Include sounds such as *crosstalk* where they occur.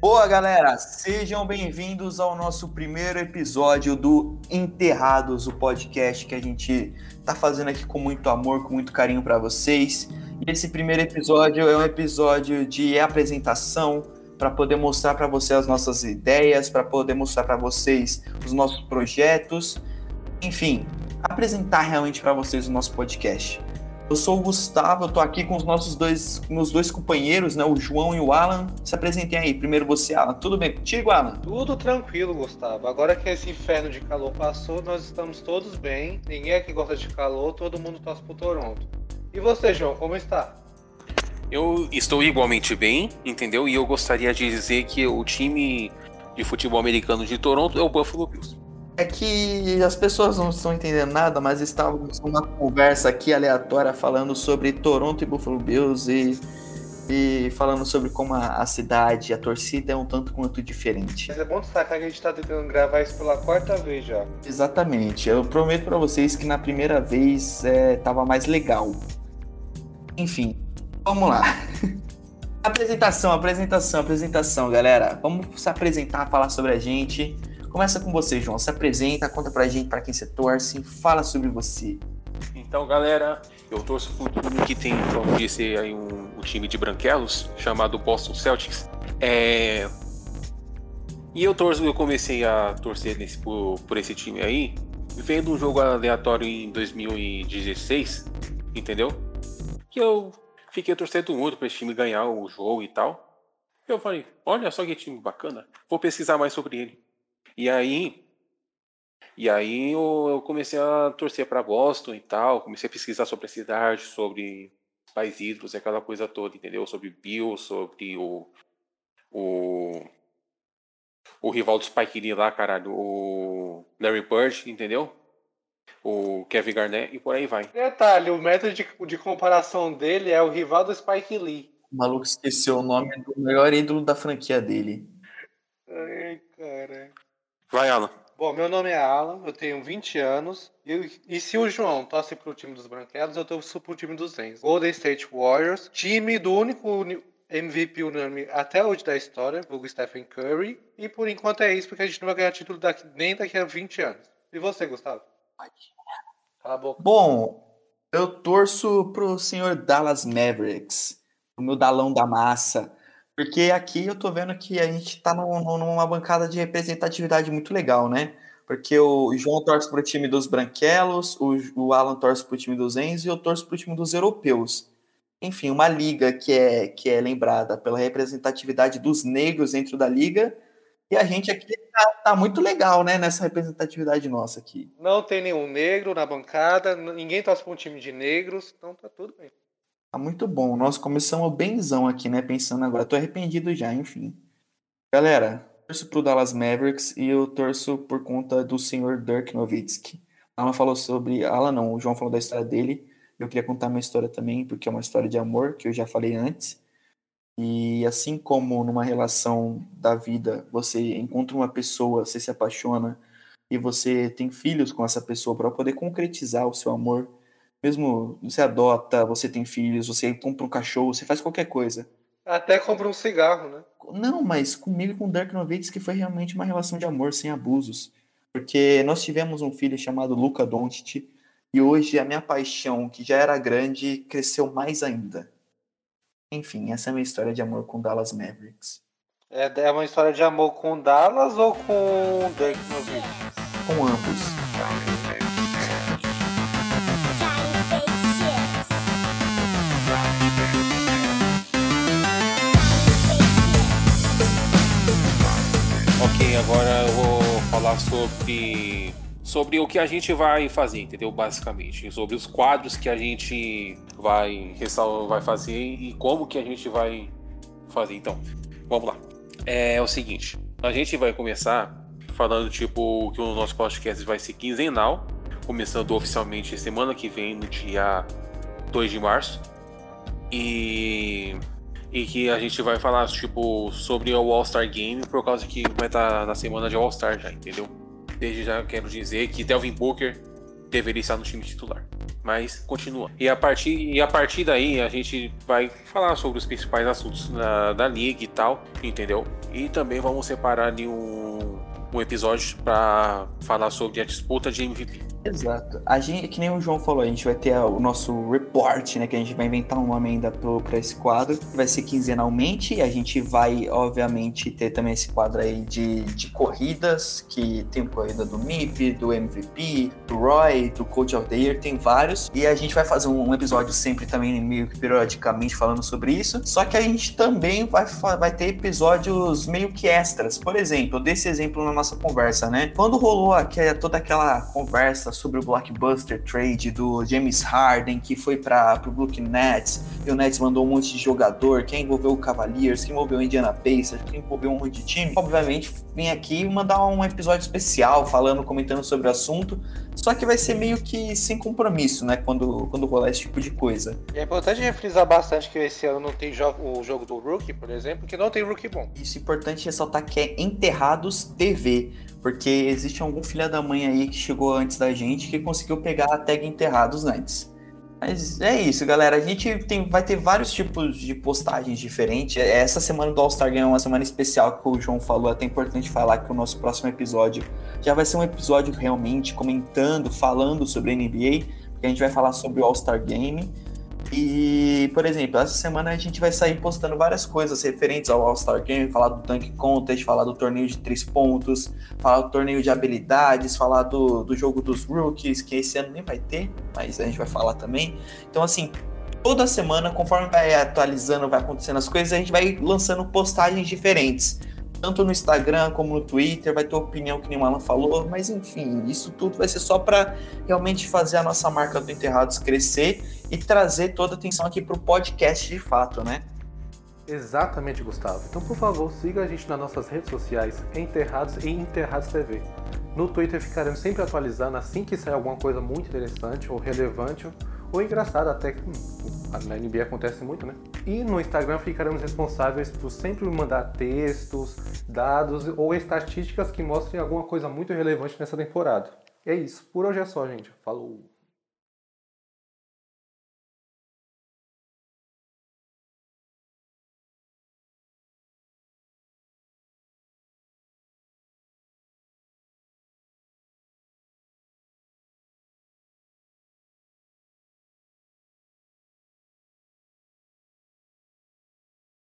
Boa, galera! Sejam bem-vindos ao nosso primeiro episódio do Enterrados, o podcast que a gente tá fazendo aqui com muito amor, com muito carinho para vocês. E esse primeiro episódio é um episódio de apresentação para poder mostrar para vocês as nossas ideias, para poder mostrar para vocês os nossos projetos, enfim, apresentar realmente para vocês o nosso podcast. Eu sou o Gustavo, eu tô aqui com os nossos dois, meus dois companheiros, né, o João e o Alan. Se apresentem aí. Primeiro você, Alan. Tudo bem contigo, Alan? Tudo tranquilo, Gustavo. Agora que esse inferno de calor passou, nós estamos todos bem. Ninguém aqui gosta de calor, todo mundo torce pro Toronto. E você, João, como está? Eu estou igualmente bem, entendeu? E eu gostaria de dizer que o time de futebol americano de Toronto é o Buffalo Bills. É que as pessoas não estão entendendo nada, mas estávamos numa conversa aqui aleatória falando sobre Toronto e Buffalo Bills e, e falando sobre como a, a cidade, a torcida é um tanto quanto diferente. Mas é bom destacar que a gente está tentando gravar isso pela quarta vez já. Exatamente. Eu prometo para vocês que na primeira vez é, tava mais legal. Enfim, vamos lá. *laughs* apresentação, apresentação, apresentação, galera. Vamos se apresentar, falar sobre a gente. Começa com você, João. Se apresenta, conta pra gente para quem você torce, fala sobre você. Então, galera, eu torço pro time que tem, como disse aí, um, um time de branquelos, chamado Boston Celtics. É... E eu torço, eu comecei a torcer nesse, por, por esse time aí, vendo um jogo aleatório em 2016, entendeu? Que eu fiquei torcendo muito para esse time ganhar o jogo e tal. Eu falei, olha só que time bacana, vou pesquisar mais sobre ele. E aí, e aí eu, comecei a torcer para Boston e tal, comecei a pesquisar sobre a cidade, sobre pais ídolos, aquela coisa toda, entendeu? Sobre Bill, sobre o o o rival do Spike Lee lá, caralho, o Larry Bird, entendeu? O Kevin Garnett e por aí vai. Detalhe, o método de, de comparação dele é o rival do Spike Lee. O maluco esqueceu o nome do melhor ídolo da franquia dele. Ai, cara. Vai, Alan. Bom, meu nome é Alan, eu tenho 20 anos. E, e se o João torce pro time dos branquelos, eu torço pro time dos Zen. Golden State Warriors, time do único MVP unânime até hoje da história, o Stephen Curry. E por enquanto é isso, porque a gente não vai ganhar título daqui, nem daqui a 20 anos. E você, Gustavo? Cala a boca. Bom, eu torço pro senhor Dallas Mavericks, o meu Dalão da Massa. Porque aqui eu tô vendo que a gente tá numa bancada de representatividade muito legal, né? Porque o João torce pro time dos branquelos, o, o Alan torce pro time dos Enzo e eu torço pro time dos europeus. Enfim, uma liga que é, que é lembrada pela representatividade dos negros dentro da liga. E a gente aqui tá, tá muito legal, né, nessa representatividade nossa aqui. Não tem nenhum negro na bancada, ninguém torce pra um time de negros, então tá tudo bem. Tá muito bom. Nós começamos benzão aqui, né? Pensando agora. Tô arrependido já, enfim. Galera, torço pro Dallas Mavericks e eu torço por conta do senhor Dirk Nowitzki. Alan falou sobre. Alan não, o João falou da história dele. Eu queria contar uma história também, porque é uma história de amor, que eu já falei antes. E assim como numa relação da vida, você encontra uma pessoa, você se apaixona e você tem filhos com essa pessoa para poder concretizar o seu amor mesmo você adota, você tem filhos, você compra um cachorro, você faz qualquer coisa. Até compra um cigarro, né? Não, mas comigo e com o Dirk Nowitzki foi realmente uma relação de amor sem abusos. Porque nós tivemos um filho chamado Luca Doncic e hoje a minha paixão, que já era grande, cresceu mais ainda. Enfim, essa é a minha história de amor com Dallas Mavericks. É, é uma história de amor com Dallas ou com Dirk Nowitzki? Com ambos. Ok, agora eu vou falar sobre sobre o que a gente vai fazer, entendeu? Basicamente, sobre os quadros que a gente vai vai fazer e como que a gente vai fazer. Então, vamos lá. É o seguinte, a gente vai começar falando tipo que o nosso podcast vai ser quinzenal, começando oficialmente semana que vem, no dia 2 de março. E e que a gente vai falar, tipo, sobre o All-Star Game, por causa que vai estar tá na semana de All-Star já, entendeu? Desde já quero dizer que Delvin Booker deveria estar no time titular. Mas continua. E a partir, e a partir daí a gente vai falar sobre os principais assuntos da, liga e tal, entendeu? E também vamos separar ali um, um episódio para falar sobre a disputa de MVP. Exato. A gente, que nem o João falou, a gente vai ter o nosso report, né? Que a gente vai inventar um nome ainda para esse quadro. Vai ser quinzenalmente. A gente vai, obviamente, ter também esse quadro aí de, de corridas, que tem corrida do MIP, do MVP, do Roy, do Coach of the Year, tem vários. E a gente vai fazer um, episódio sempre também, meio que periodicamente, falando sobre isso. Só que a gente também vai, vai ter episódios meio que extras. Por exemplo, desse exemplo na nossa conversa, né? Quando rolou aqui, toda aquela conversa sobre o blockbuster trade do James Harden, que foi para o Brooklyn Nets, e o Nets mandou um monte de jogador, quem envolveu o Cavaliers, quem envolveu o Indiana Pacers, quem envolveu um monte de time. Obviamente, vim aqui mandar um episódio especial falando, comentando sobre o assunto, só que vai ser meio que sem compromisso, né, quando, quando rolar esse tipo de coisa. E é importante refrisar bastante que esse ano não tem jogo, o jogo do Rookie, por exemplo, que não tem Rookie bom. Isso é importante ressaltar que é Enterrados TV porque existe algum filho da mãe aí que chegou antes da gente que conseguiu pegar a tag enterrados antes. Mas é isso, galera. A gente tem, vai ter vários tipos de postagens diferentes. Essa semana do All-Star Game é uma semana especial que o João falou. É até importante falar que o nosso próximo episódio já vai ser um episódio realmente comentando, falando sobre a NBA. Porque a gente vai falar sobre o All-Star Game. E, por exemplo, essa semana a gente vai sair postando várias coisas referentes ao All-Star Game, falar do Dunk Contest, falar do torneio de três pontos, falar do torneio de habilidades, falar do, do jogo dos rookies, que esse ano nem vai ter, mas a gente vai falar também. Então, assim, toda semana, conforme vai atualizando, vai acontecendo as coisas, a gente vai lançando postagens diferentes tanto no Instagram como no Twitter, vai ter opinião que nem o Alan falou, mas enfim, isso tudo vai ser só para realmente fazer a nossa marca do Enterrados crescer e trazer toda a atenção aqui para o podcast de fato, né? Exatamente, Gustavo. Então, por favor, siga a gente nas nossas redes sociais, Enterrados e Enterrados TV. No Twitter ficaremos sempre atualizando assim que sair alguma coisa muito interessante ou relevante ou engraçada até que na NBA acontece muito, né? E no Instagram ficaremos responsáveis por sempre mandar textos, dados ou estatísticas que mostrem alguma coisa muito relevante nessa temporada. É isso. Por hoje é só, gente. Falou!